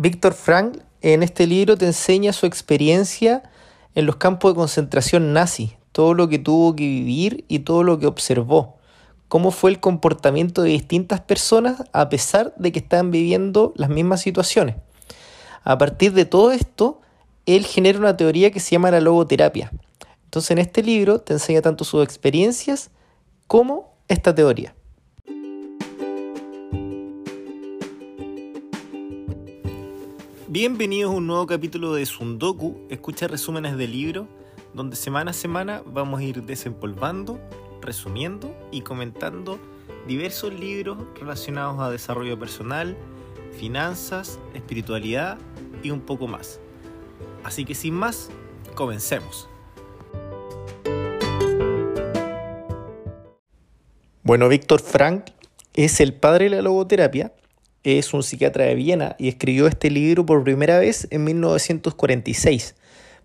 Víctor Frank en este libro te enseña su experiencia en los campos de concentración nazi, todo lo que tuvo que vivir y todo lo que observó, cómo fue el comportamiento de distintas personas a pesar de que estaban viviendo las mismas situaciones. A partir de todo esto, él genera una teoría que se llama la logoterapia. Entonces en este libro te enseña tanto sus experiencias como esta teoría. Bienvenidos a un nuevo capítulo de Sundoku, escucha resúmenes de libro, donde semana a semana vamos a ir desempolvando, resumiendo y comentando diversos libros relacionados a desarrollo personal, finanzas, espiritualidad y un poco más. Así que sin más, comencemos. Bueno, Víctor Frank es el padre de la logoterapia es un psiquiatra de Viena y escribió este libro por primera vez en 1946,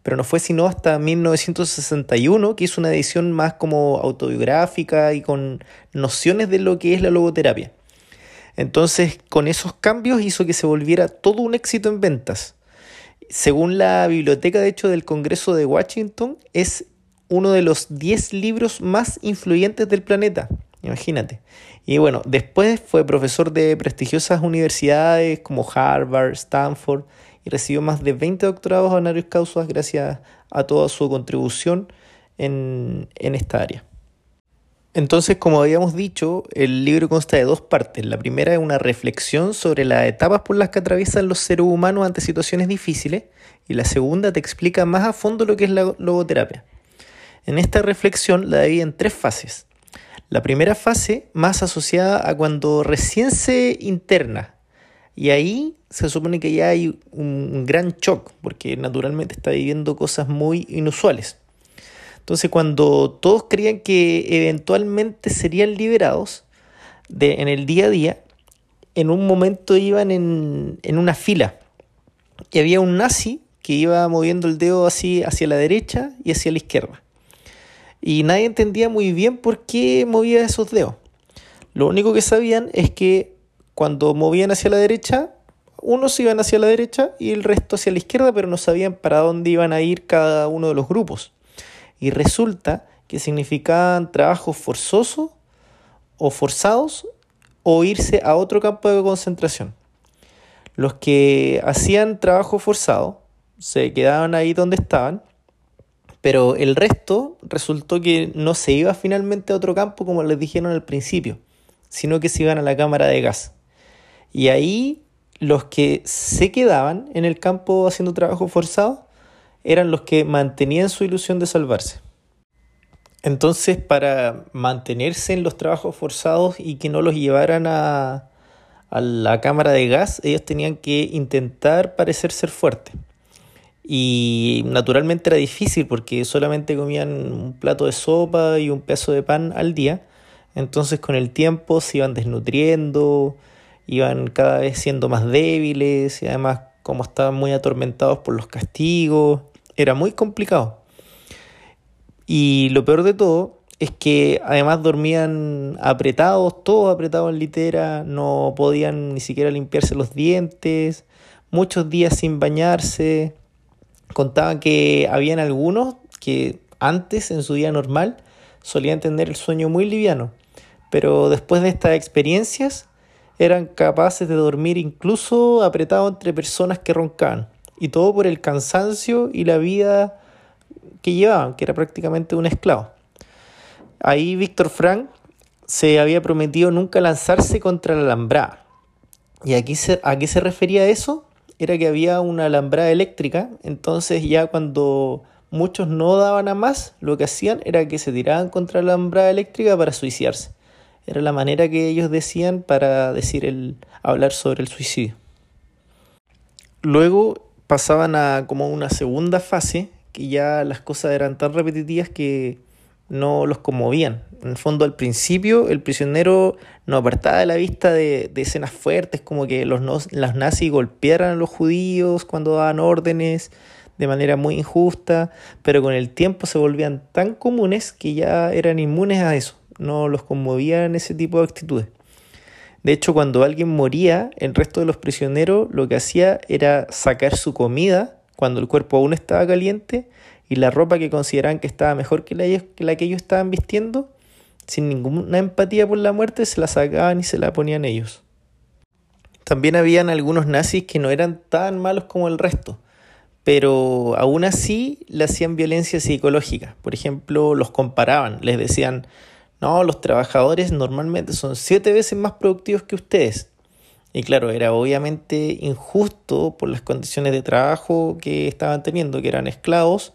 pero no fue sino hasta 1961 que hizo una edición más como autobiográfica y con nociones de lo que es la logoterapia. Entonces, con esos cambios hizo que se volviera todo un éxito en ventas. Según la biblioteca, de hecho, del Congreso de Washington, es uno de los 10 libros más influyentes del planeta. Imagínate. Y bueno, después fue profesor de prestigiosas universidades como Harvard, Stanford y recibió más de 20 doctorados honorarios causas gracias a toda su contribución en, en esta área. Entonces, como habíamos dicho, el libro consta de dos partes. La primera es una reflexión sobre las etapas por las que atraviesan los seres humanos ante situaciones difíciles y la segunda te explica más a fondo lo que es la logoterapia. En esta reflexión la divide en tres fases. La primera fase más asociada a cuando recién se interna. Y ahí se supone que ya hay un gran shock, porque naturalmente está viviendo cosas muy inusuales. Entonces cuando todos creían que eventualmente serían liberados de, en el día a día, en un momento iban en, en una fila y había un nazi que iba moviendo el dedo así hacia la derecha y hacia la izquierda y nadie entendía muy bien por qué movía esos dedos. Lo único que sabían es que cuando movían hacia la derecha, unos iban hacia la derecha y el resto hacia la izquierda, pero no sabían para dónde iban a ir cada uno de los grupos. Y resulta que significaban trabajos forzosos o forzados o irse a otro campo de concentración. Los que hacían trabajo forzado se quedaban ahí donde estaban pero el resto resultó que no se iba finalmente a otro campo como les dijeron al principio, sino que se iban a la cámara de gas. Y ahí los que se quedaban en el campo haciendo trabajo forzado eran los que mantenían su ilusión de salvarse. Entonces, para mantenerse en los trabajos forzados y que no los llevaran a, a la cámara de gas, ellos tenían que intentar parecer ser fuertes. Y naturalmente era difícil porque solamente comían un plato de sopa y un pedazo de pan al día. Entonces con el tiempo se iban desnutriendo, iban cada vez siendo más débiles y además como estaban muy atormentados por los castigos, era muy complicado. Y lo peor de todo es que además dormían apretados, todos apretados en litera, no podían ni siquiera limpiarse los dientes, muchos días sin bañarse, contaban que habían algunos que antes, en su día normal, solían tener el sueño muy liviano, pero después de estas experiencias eran capaces de dormir incluso apretados entre personas que roncaban, y todo por el cansancio y la vida que llevaban, que era prácticamente un esclavo. Ahí Víctor Frank se había prometido nunca lanzarse contra la alambrada. ¿Y aquí a qué se refería eso? Era que había una alambrada eléctrica, entonces ya cuando muchos no daban a más, lo que hacían era que se tiraban contra la alambrada eléctrica para suicidarse. Era la manera que ellos decían para decir el hablar sobre el suicidio. Luego pasaban a como una segunda fase, que ya las cosas eran tan repetitivas que no los conmovían. En el fondo, al principio, el prisionero no apartaba de la vista de, escenas fuertes, como que los, las nazis golpearan a los judíos cuando daban órdenes de manera muy injusta, pero con el tiempo se volvían tan comunes que ya eran inmunes a eso, no los conmovían ese tipo de actitudes. De hecho, cuando alguien moría, el resto de los prisioneros lo que hacía era sacar su comida cuando el cuerpo aún estaba caliente y la ropa que consideraban que estaba mejor que la, que ellos estaban vistiendo, sin ninguna empatía por la muerte, se la sacaban y se la ponían ellos. También habían algunos nazis que no eran tan malos como el resto, pero aún así le hacían violencia psicológica. Por ejemplo, los comparaban, les decían, no, los trabajadores normalmente son siete veces más productivos que ustedes. Y claro, era obviamente injusto por las condiciones de trabajo que estaban teniendo, que eran esclavos,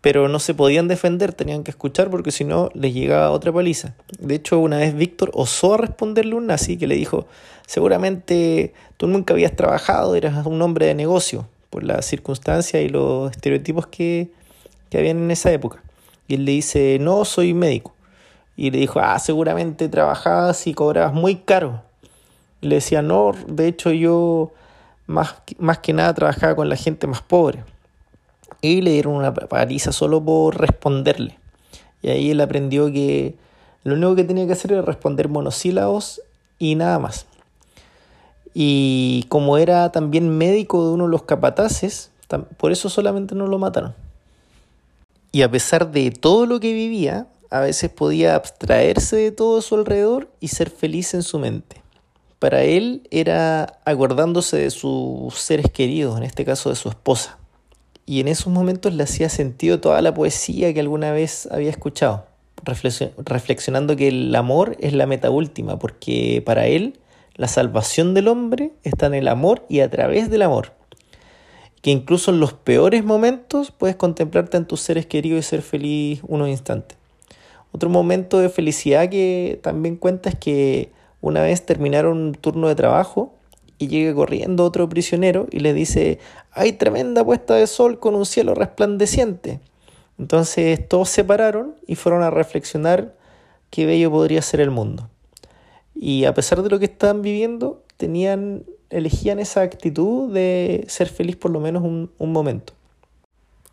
pero no se podían defender, tenían que escuchar porque si no les llegaba otra paliza. De hecho, una vez Víctor osó a responderle un nazi que le dijo, seguramente tú nunca habías trabajado, eras un hombre de negocio, por las circunstancias y los estereotipos que, que habían en esa época. Y él le dice, no, soy médico. Y le dijo, ah, seguramente trabajabas y cobrabas muy caro. le decía, no, de hecho yo más, más que nada trabajaba con la gente más pobre y le dieron una paliza solo por responderle. Y ahí él aprendió que lo único que tenía que hacer era responder monosílabos y nada más. Y como era también médico de uno de los capataces, por eso solamente no lo mataron. Y a pesar de todo lo que vivía, a veces podía abstraerse de todo a su alrededor y ser feliz en su mente. Para él era acordándose de sus seres queridos, en este caso de su esposa y en esos momentos le hacía sentido toda la poesía que alguna vez había escuchado, reflexionando que el amor es la meta última, porque para él la salvación del hombre está en el amor y a través del amor. Que incluso en los peores momentos puedes contemplarte en tus seres queridos y ser feliz unos instantes. Otro momento de felicidad que también cuenta es que una vez terminaron un turno de trabajo y llega corriendo otro prisionero y le dice, hay tremenda puesta de sol con un cielo resplandeciente. Entonces todos se pararon y fueron a reflexionar qué bello podría ser el mundo. Y a pesar de lo que estaban viviendo, tenían, elegían esa actitud de ser feliz por lo menos un, un momento.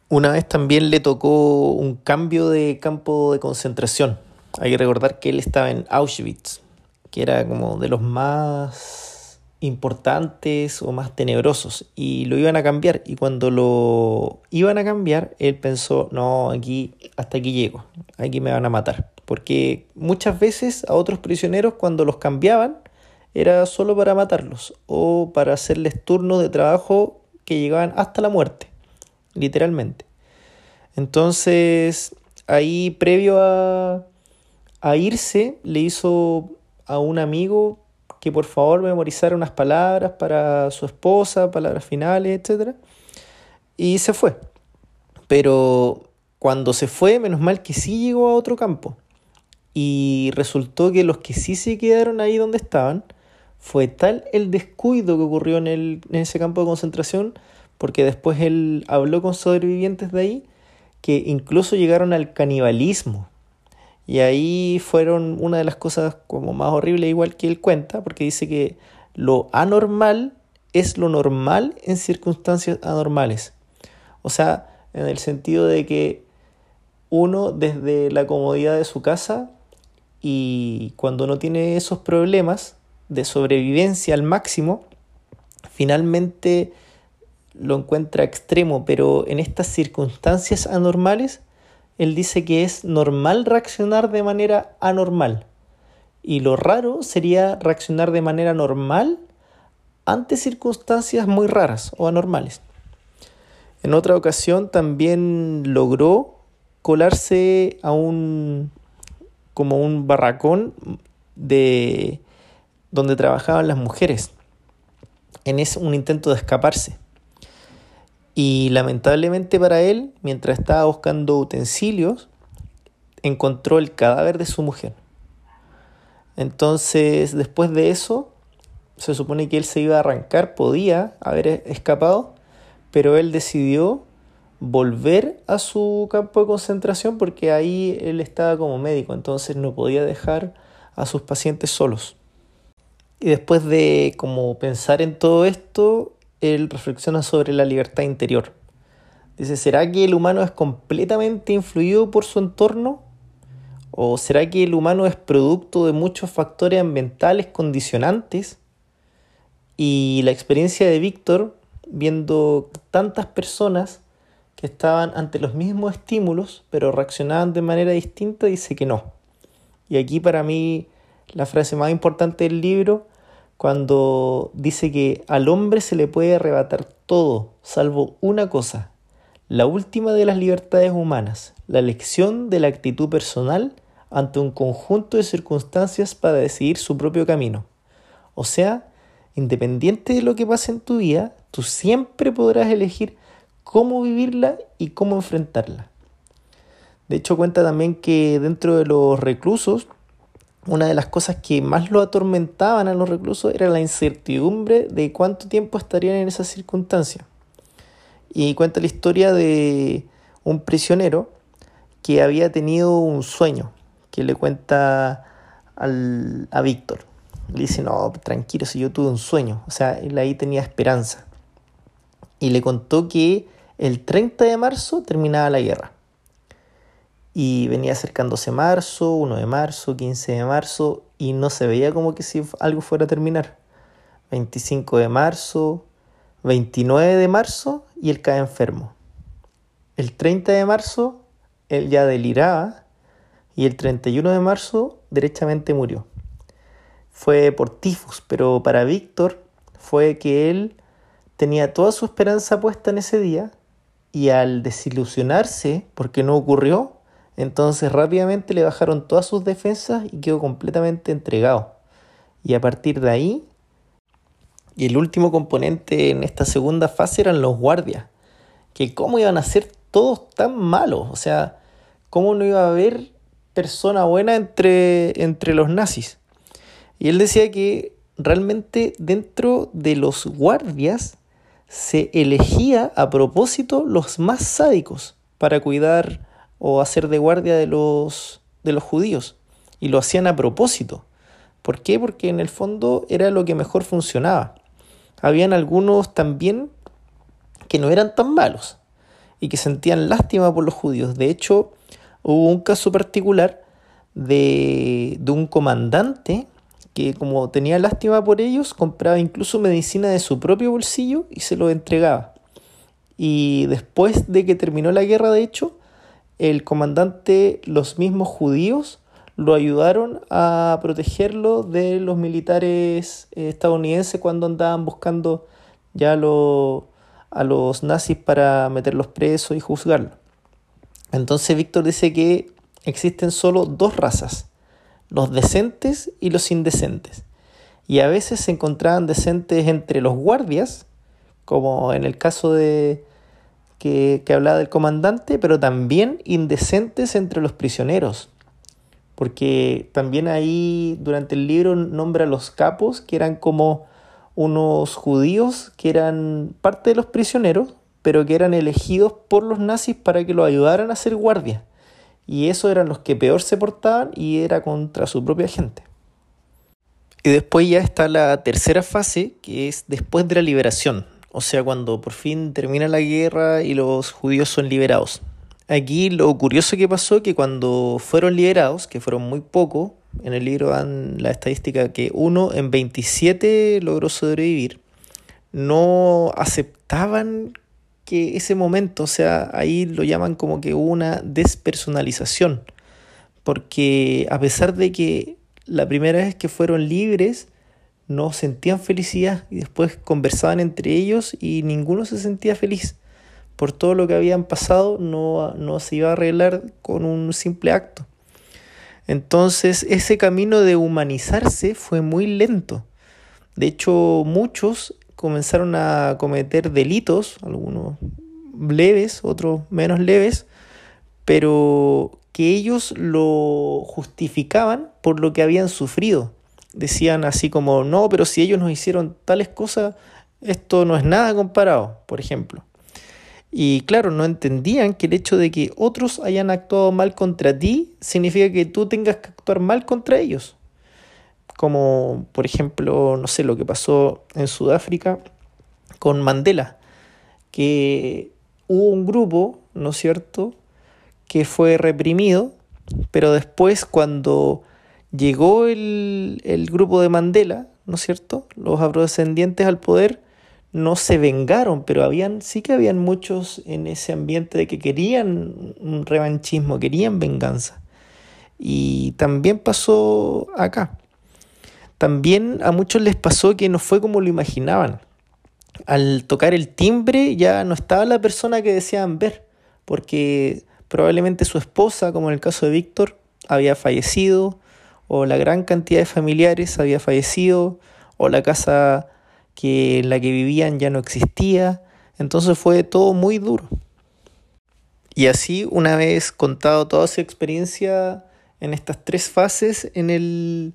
Una vez también le tocó un cambio de campo de concentración. Hay que recordar que él estaba en Auschwitz, que era como de los más importantes o más tenebrosos y lo iban a cambiar. Y cuando lo iban a cambiar él pensó no aquí hasta aquí llego aquí me van a matar porque muchas veces a otros prisioneros cuando los cambiaban era solo para matarlos o para hacerles turnos de trabajo que llegaban hasta la muerte literalmente. Entonces ahí previo a, a irse le hizo a un amigo que por favor memorizara unas palabras para su esposa, palabras finales, etc. Y se fue. Pero cuando se fue, menos mal que sí llegó a otro campo. Y resultó que los que sí se quedaron ahí donde estaban, fue tal el descuido que ocurrió en, el, en ese campo de concentración, porque después él habló con sobrevivientes de ahí, que incluso llegaron al canibalismo. Y ahí fueron una de las cosas como más horribles, igual que él cuenta, porque dice que lo anormal es lo normal en circunstancias anormales. O sea, en el sentido de que uno desde la comodidad de su casa y cuando no tiene esos problemas de sobrevivencia al máximo, finalmente lo encuentra extremo, pero en estas circunstancias anormales él dice que es normal reaccionar de manera anormal. Y lo raro sería reaccionar de manera normal ante circunstancias muy raras o anormales. En otra ocasión también logró colarse a un como un barracón de donde trabajaban las mujeres en ese, un intento de escaparse. Y lamentablemente para él, mientras estaba buscando utensilios, encontró el cadáver de su mujer. Entonces, después de eso, se supone que él se iba a arrancar, podía haber escapado, pero él decidió volver a su campo de concentración porque ahí él estaba como médico, entonces no podía dejar a sus pacientes solos. Y después de como pensar en todo esto, él reflexiona sobre la libertad interior. Dice, ¿será que el humano es completamente influido por su entorno? ¿O será que el humano es producto de muchos factores ambientales condicionantes? Y la experiencia de Víctor, viendo tantas personas que estaban ante los mismos estímulos, pero reaccionaban de manera distinta, dice que no. Y aquí para mí la frase más importante del libro, cuando dice que al hombre se le puede arrebatar todo, salvo una cosa, la última de las libertades humanas, la elección de la actitud personal ante un conjunto de circunstancias para decidir su propio camino. O sea, independiente de lo que pase en tu vida, tú siempre podrás elegir cómo vivirla y cómo enfrentarla. De hecho, cuenta también que dentro de los reclusos, una de las cosas que más lo atormentaban a los reclusos era la incertidumbre de cuánto tiempo estarían en esa circunstancia. Y cuenta la historia de un prisionero que había tenido un sueño, que le cuenta al, a Víctor. Le dice, no, tranquilo, si yo tuve un sueño. O sea, él ahí tenía esperanza. Y le contó que el 30 de marzo terminaba la guerra. Y venía acercándose marzo, 1 de marzo, 15 de marzo, y no se veía como que si algo fuera a terminar. 25 de marzo, 29 de marzo, y él cae enfermo. El 30 de marzo, él ya deliraba, y el 31 de marzo, derechamente murió. Fue por tifus, pero para Víctor fue que él tenía toda su esperanza puesta en ese día y al desilusionarse porque no ocurrió, entonces rápidamente le bajaron todas sus defensas y quedó completamente entregado. Y a partir de ahí, y el último componente en esta segunda fase eran los guardias, que cómo iban a ser todos tan malos, o sea, cómo no iba a haber persona buena entre, entre los nazis. Y él decía que realmente dentro de los guardias se elegía a propósito los más sádicos para cuidar o hacer de guardia de los, de los judíos. Y lo hacían a propósito. ¿Por qué? Porque en el fondo era lo que mejor funcionaba. Habían algunos también que no eran tan malos y que sentían lástima por los judíos. De hecho, hubo un caso particular de, de un comandante que como tenía lástima por ellos, compraba incluso medicina de su propio bolsillo y se lo entregaba. Y después de que terminó la guerra, de hecho, el comandante, los mismos judíos, lo ayudaron a protegerlo de los militares eh, estadounidenses cuando andaban buscando ya a los nazis para meterlos presos y juzgarlos. Entonces Víctor dice que existen solo dos razas, los decentes y los indecentes. Y a veces se encontraban decentes entre los guardias, como en el caso de, que, hablaba del comandante, pero también indecentes entre los prisioneros. Porque también ahí durante el libro nombra a los capos, que eran como unos judíos que eran parte de los prisioneros, pero que eran elegidos por los nazis para que lo ayudaran a ser guardia. Y esos eran los que peor se portaban y era contra su propia gente. Y después ya está la tercera fase, que es después de la liberación, o sea, cuando por fin termina la guerra y los judíos son liberados. Aquí lo curioso que pasó que cuando fueron liberados, que fueron muy pocos, en el libro dan la estadística que uno en 27 logró sobrevivir, no aceptaban que ese momento, o sea, ahí lo llaman como que una despersonalización, porque a pesar de que la primera vez que fueron libres, no sentían felicidad y después conversaban entre ellos y ninguno se sentía feliz. Por todo lo que habían pasado no, no se iba a arreglar con un simple acto. Entonces ese camino de humanizarse fue muy lento. De hecho, muchos comenzaron a cometer delitos, algunos leves, otros menos leves, pero que ellos lo justificaban por lo que habían sufrido decían así como, no, pero si ellos nos hicieron tales cosas, esto no es nada comparado, por ejemplo. Y claro, no entendían que el hecho de que otros hayan actuado mal contra ti significa que tú tengas que actuar mal contra ellos. Como por ejemplo, no sé, lo que pasó en Sudáfrica con Mandela, que hubo un grupo, ¿no es cierto?, que fue reprimido pero después cuando llegó el, grupo de Mandela, ¿no es cierto? Los afrodescendientes al poder no se vengaron, pero habían, sí que habían muchos en ese ambiente de que querían un revanchismo, querían venganza. Y también pasó acá. También a muchos les pasó que no fue como lo imaginaban. Al tocar el timbre ya no estaba la persona que deseaban ver, porque probablemente su esposa, como en el caso de Víctor, había fallecido, o la gran cantidad de familiares había fallecido, o la casa que en la que vivían ya no existía. Entonces fue todo muy duro. Y así, una vez contado toda su experiencia en estas tres fases en, el,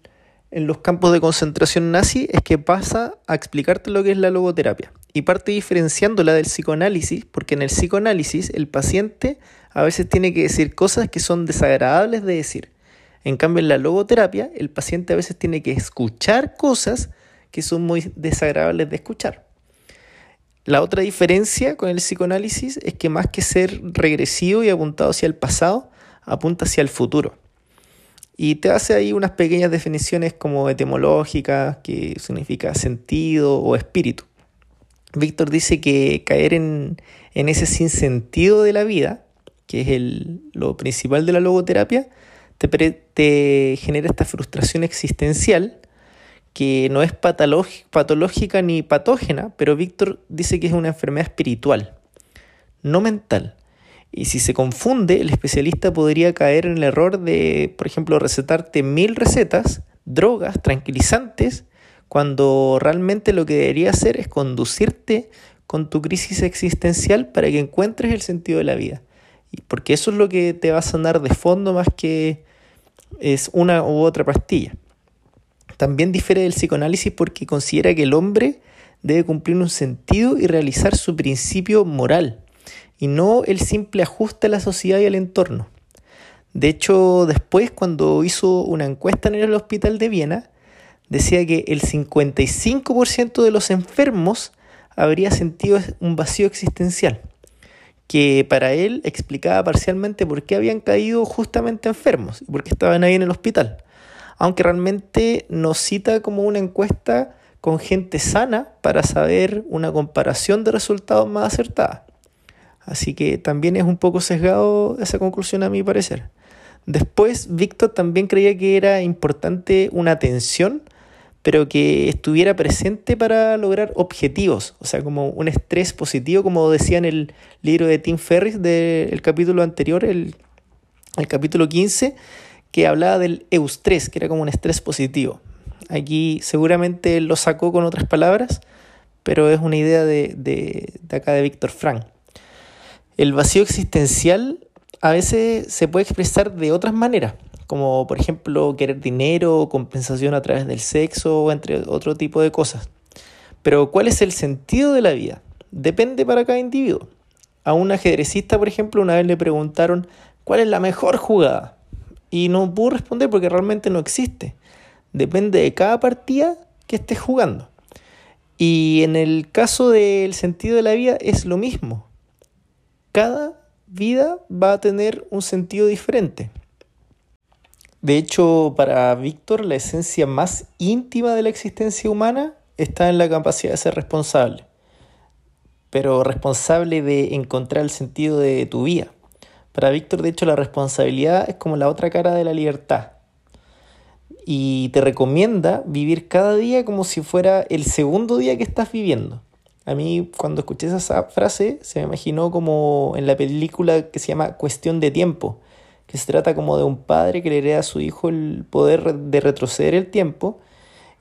en los campos de concentración nazi, es que pasa a explicarte lo que es la logoterapia. Y parte diferenciándola del psicoanálisis, porque en el psicoanálisis el paciente a veces tiene que decir cosas que son desagradables de decir. En cambio, en la logoterapia, el paciente a veces tiene que escuchar cosas que son muy desagradables de escuchar. La otra diferencia con el psicoanálisis es que más que ser regresivo y apuntado hacia el pasado, apunta hacia el futuro. Y te hace ahí unas pequeñas definiciones como etimológicas, que significa sentido o espíritu. Víctor dice que caer en, ese sinsentido de la vida, que es el, lo principal de la logoterapia, te, genera esta frustración existencial que no es patológica ni patógena, pero Víctor dice que es una enfermedad espiritual, no mental. Y si se confunde, el especialista podría caer en el error de, por ejemplo, recetarte mil recetas, drogas, tranquilizantes, cuando realmente lo que debería hacer es conducirte con tu crisis existencial para que encuentres el sentido de la vida. Porque eso es lo que te va a sanar de fondo más que es una u otra pastilla. También difiere del psicoanálisis porque considera que el hombre debe cumplir un sentido y realizar su principio moral, y no el simple ajuste a la sociedad y al entorno. De hecho, después, cuando hizo una encuesta en el hospital de Viena, decía que el 55% de los enfermos habría sentido un vacío existencial, que para él explicaba parcialmente por qué habían caído justamente enfermos y por qué estaban ahí en el hospital aunque realmente nos cita como una encuesta con gente sana para saber una comparación de resultados más acertada. Así que también es un poco sesgado esa conclusión a mi parecer. Después, Víctor también creía que era importante una atención, pero que estuviera presente para lograr objetivos, o sea, como un estrés positivo, como decía en el libro de Tim Ferris del capítulo anterior, el, el capítulo 15, que hablaba del eustrés, que era como un estrés positivo. Aquí seguramente lo sacó con otras palabras, pero es una idea de, de, de acá de Víctor Frank. El vacío existencial a veces se puede expresar de otras maneras, como por ejemplo querer dinero, compensación a través del sexo, entre otro tipo de cosas. Pero ¿cuál es el sentido de la vida? Depende para cada individuo. A un ajedrecista, por ejemplo, una vez le preguntaron cuál es la mejor jugada. Y no puedo responder porque realmente no existe. Depende de cada partida que estés jugando. Y en el caso del sentido de la vida es lo mismo. Cada vida va a tener un sentido diferente. De hecho, para Víctor, la esencia más íntima de la existencia humana está en la capacidad de ser responsable. Pero responsable de encontrar el sentido de tu vida. Para Víctor, de hecho, la responsabilidad es como la otra cara de la libertad. Y te recomienda vivir cada día como si fuera el segundo día que estás viviendo. A mí cuando escuché esa frase se me imaginó como en la película que se llama Cuestión de Tiempo, que se trata como de un padre que le hereda a su hijo el poder de retroceder el tiempo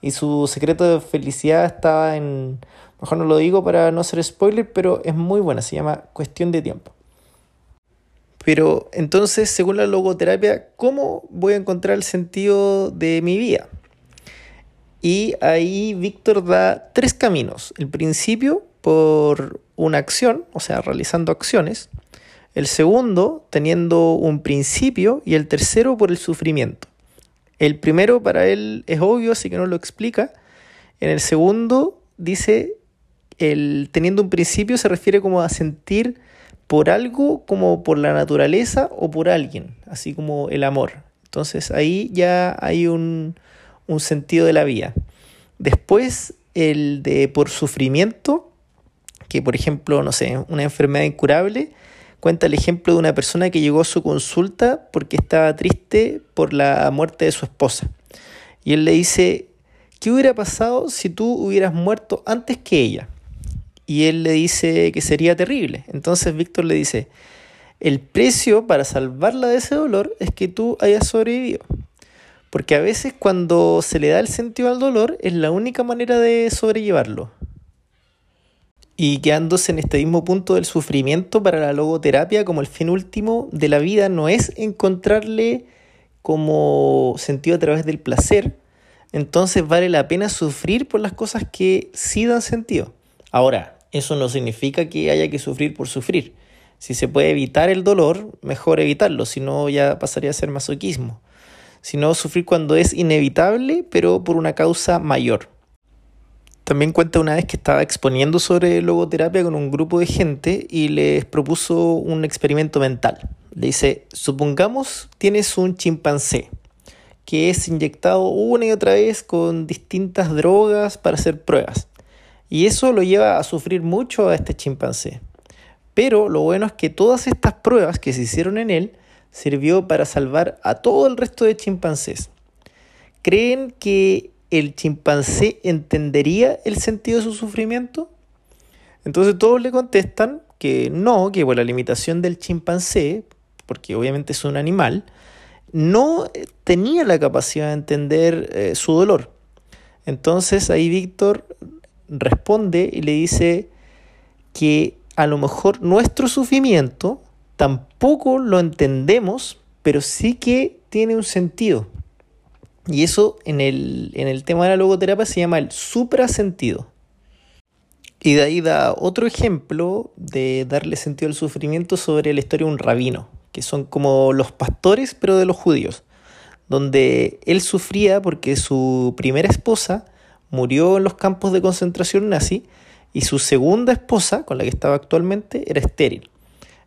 y su secreto de felicidad estaba en, mejor no lo digo para no ser spoiler, pero es muy buena, se llama Cuestión de Tiempo. Pero entonces, según la logoterapia, ¿cómo voy a encontrar el sentido de mi vida? Y ahí Víctor da tres caminos. El principio, por una acción, o sea, realizando acciones. El segundo, teniendo un principio. Y el tercero, por el sufrimiento. El primero para él es obvio, así que no lo explica. En el segundo dice, el teniendo un principio se refiere como a sentir por algo como por la naturaleza o por alguien, así como el amor. Entonces ahí ya hay un, un sentido de la vida. Después el de por sufrimiento, que por ejemplo, no sé, una enfermedad incurable, cuenta el ejemplo de una persona que llegó a su consulta porque estaba triste por la muerte de su esposa. Y él le dice, ¿qué hubiera pasado si tú hubieras muerto antes que ella? Y él le dice que sería terrible. Entonces Víctor le dice, el precio para salvarla de ese dolor es que tú hayas sobrevivido. Porque a veces cuando se le da el sentido al dolor es la única manera de sobrellevarlo. Y quedándose en este mismo punto del sufrimiento para la logoterapia como el fin último de la vida no es encontrarle como sentido a través del placer, entonces vale la pena sufrir por las cosas que sí dan sentido. Ahora, eso no significa que haya que sufrir por sufrir. Si se puede evitar el dolor, mejor evitarlo, si no ya pasaría a ser masoquismo. Sino sufrir cuando es inevitable, pero por una causa mayor. También cuenta una vez que estaba exponiendo sobre logoterapia con un grupo de gente y les propuso un experimento mental. Le dice, supongamos tienes un chimpancé que es inyectado una y otra vez con distintas drogas para hacer pruebas. Y eso lo lleva a sufrir mucho a este chimpancé. Pero lo bueno es que todas estas pruebas que se hicieron en él sirvió para salvar a todo el resto de chimpancés. ¿Creen que el chimpancé entendería el sentido de su sufrimiento? Entonces todos le contestan que no, que por la limitación del chimpancé, porque obviamente es un animal, no tenía la capacidad de entender eh, su dolor. Entonces ahí Víctor responde y le dice que a lo mejor nuestro sufrimiento tampoco lo entendemos, pero sí que tiene un sentido. Y eso en el, en el tema de la logoterapia se llama el suprasentido. Y de ahí da otro ejemplo de darle sentido al sufrimiento sobre la historia de un rabino, que son como los pastores, pero de los judíos, donde él sufría porque su primera esposa murió en los campos de concentración nazi y su segunda esposa, con la que estaba actualmente, era estéril.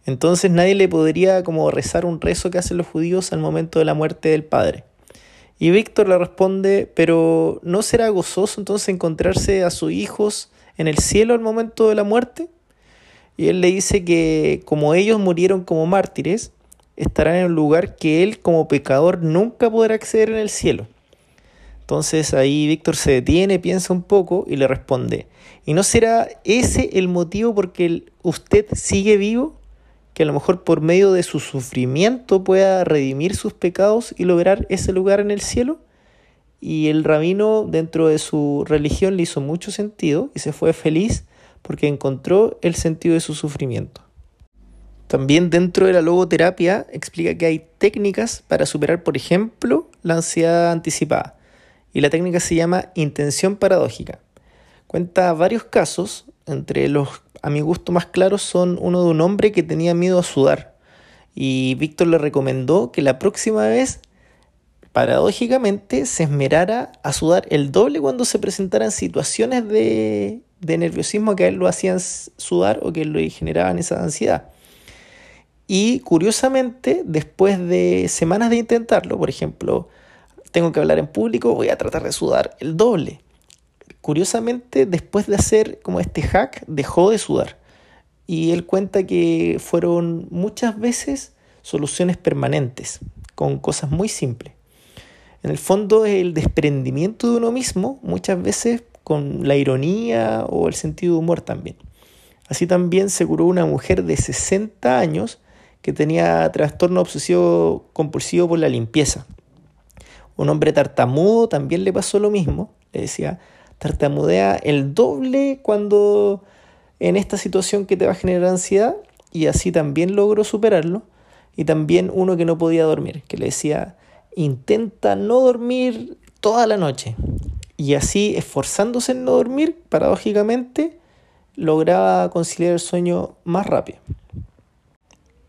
Entonces nadie le podría como rezar un rezo que hacen los judíos al momento de la muerte del padre. Y Víctor le responde, pero ¿no será gozoso entonces encontrarse a sus hijos en el cielo al momento de la muerte? Y él le dice que como ellos murieron como mártires, estarán en un lugar que él como pecador nunca podrá acceder en el cielo. Entonces ahí Víctor se detiene, piensa un poco y le responde, ¿y no será ese el motivo por que usted sigue vivo? Que a lo mejor por medio de su sufrimiento pueda redimir sus pecados y lograr ese lugar en el cielo. Y el rabino dentro de su religión le hizo mucho sentido y se fue feliz porque encontró el sentido de su sufrimiento. También dentro de la logoterapia explica que hay técnicas para superar, por ejemplo, la ansiedad anticipada. Y la técnica se llama intención paradójica. Cuenta varios casos, entre los a mi gusto más claros son uno de un hombre que tenía miedo a sudar. Y Víctor le recomendó que la próxima vez, paradójicamente, se esmerara a sudar el doble cuando se presentaran situaciones de, de nerviosismo que a él lo hacían sudar o que le generaban esa ansiedad. Y curiosamente, después de semanas de intentarlo, por ejemplo, tengo que hablar en público, voy a tratar de sudar el doble. Curiosamente, después de hacer como este hack, dejó de sudar. Y él cuenta que fueron muchas veces soluciones permanentes, con cosas muy simples. En el fondo, el desprendimiento de uno mismo, muchas veces con la ironía o el sentido de humor también. Así también se curó una mujer de 60 años que tenía trastorno obsesivo compulsivo por la limpieza. Un hombre tartamudo también le pasó lo mismo. Le decía, tartamudea el doble cuando en esta situación que te va a generar ansiedad y así también logró superarlo. Y también uno que no podía dormir, que le decía, intenta no dormir toda la noche. Y así, esforzándose en no dormir, paradójicamente, lograba conciliar el sueño más rápido.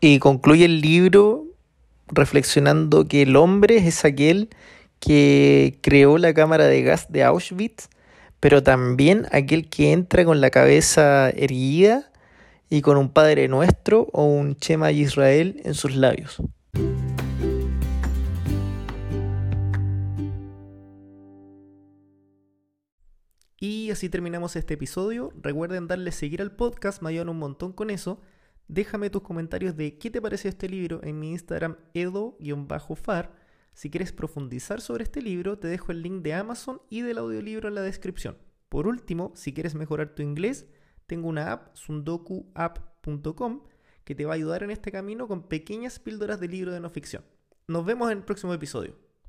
Y concluye el libro reflexionando que el hombre es aquel que creó la cámara de gas de Auschwitz pero también aquel que entra con la cabeza erguida y con un Padre Nuestro o un Chema Israel en sus labios. Y así terminamos este episodio. Recuerden darle seguir al podcast, me ayudan un montón con eso. Déjame tus comentarios de qué te pareció este libro en mi Instagram edo-far. Si quieres profundizar sobre este libro, te dejo el link de Amazon y del audiolibro en la descripción. Por último, si quieres mejorar tu inglés, tengo una app, sundokuapp.com, que te va a ayudar en este camino con pequeñas píldoras de libro de no ficción. Nos vemos en el próximo episodio.